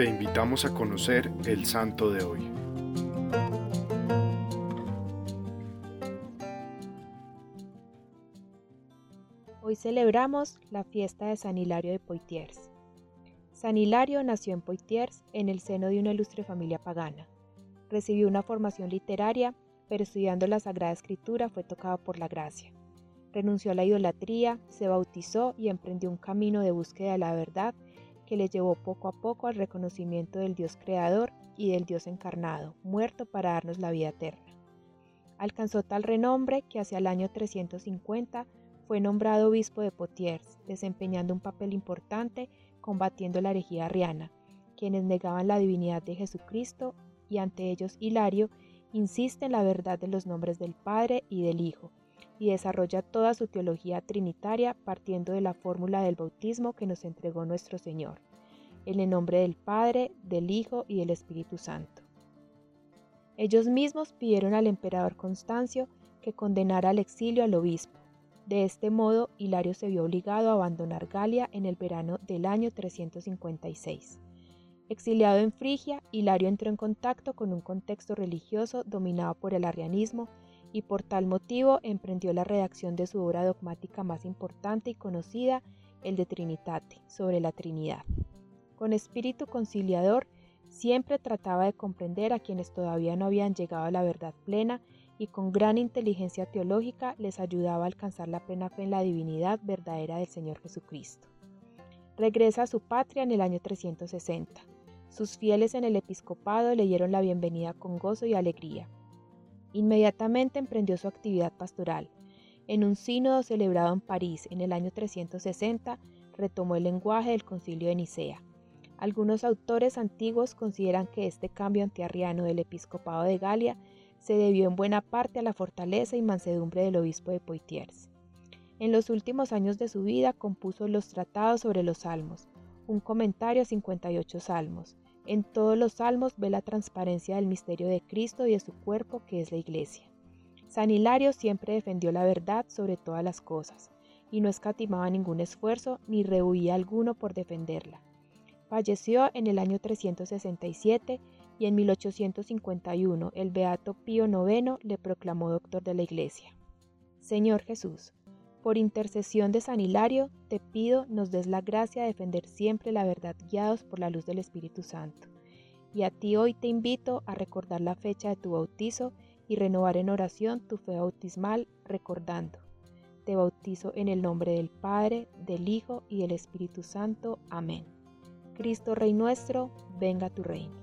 te invitamos a conocer el santo de hoy. Hoy celebramos la fiesta de San Hilario de Poitiers. San Hilario nació en Poitiers en el seno de una ilustre familia pagana. Recibió una formación literaria, pero estudiando la Sagrada Escritura fue tocado por la gracia. Renunció a la idolatría, se bautizó y emprendió un camino de búsqueda de la verdad que le llevó poco a poco al reconocimiento del Dios creador y del Dios encarnado, muerto para darnos la vida eterna. Alcanzó tal renombre que hacia el año 350 fue nombrado obispo de Potiers, desempeñando un papel importante combatiendo la herejía arriana, quienes negaban la divinidad de Jesucristo y ante ellos Hilario insiste en la verdad de los nombres del Padre y del Hijo, y desarrolla toda su teología trinitaria partiendo de la fórmula del bautismo que nos entregó nuestro Señor, en el nombre del Padre, del Hijo y del Espíritu Santo. Ellos mismos pidieron al emperador Constancio que condenara al exilio al obispo, de este modo, Hilario se vio obligado a abandonar Galia en el verano del año 356. Exiliado en Frigia, Hilario entró en contacto con un contexto religioso dominado por el arrianismo y por tal motivo emprendió la redacción de su obra dogmática más importante y conocida, el de Trinitate, sobre la Trinidad. Con espíritu conciliador, siempre trataba de comprender a quienes todavía no habían llegado a la verdad plena y con gran inteligencia teológica les ayudaba a alcanzar la plena fe en la divinidad verdadera del Señor Jesucristo. Regresa a su patria en el año 360. Sus fieles en el episcopado le dieron la bienvenida con gozo y alegría. Inmediatamente emprendió su actividad pastoral. En un sínodo celebrado en París en el año 360, retomó el lenguaje del concilio de Nicea. Algunos autores antiguos consideran que este cambio antiarriano del episcopado de Galia se debió en buena parte a la fortaleza y mansedumbre del obispo de Poitiers. En los últimos años de su vida compuso los tratados sobre los salmos, un comentario a 58 salmos. En todos los salmos ve la transparencia del misterio de Cristo y de su cuerpo que es la iglesia. San Hilario siempre defendió la verdad sobre todas las cosas, y no escatimaba ningún esfuerzo ni rehuía alguno por defenderla. Falleció en el año 367 y en 1851 el Beato Pío IX le proclamó doctor de la Iglesia. Señor Jesús, por intercesión de San Hilario, te pido nos des la gracia de defender siempre la verdad guiados por la luz del Espíritu Santo. Y a ti hoy te invito a recordar la fecha de tu bautizo y renovar en oración tu fe bautismal recordando. Te bautizo en el nombre del Padre, del Hijo y del Espíritu Santo. Amén. Cristo Rey nuestro, venga tu reino.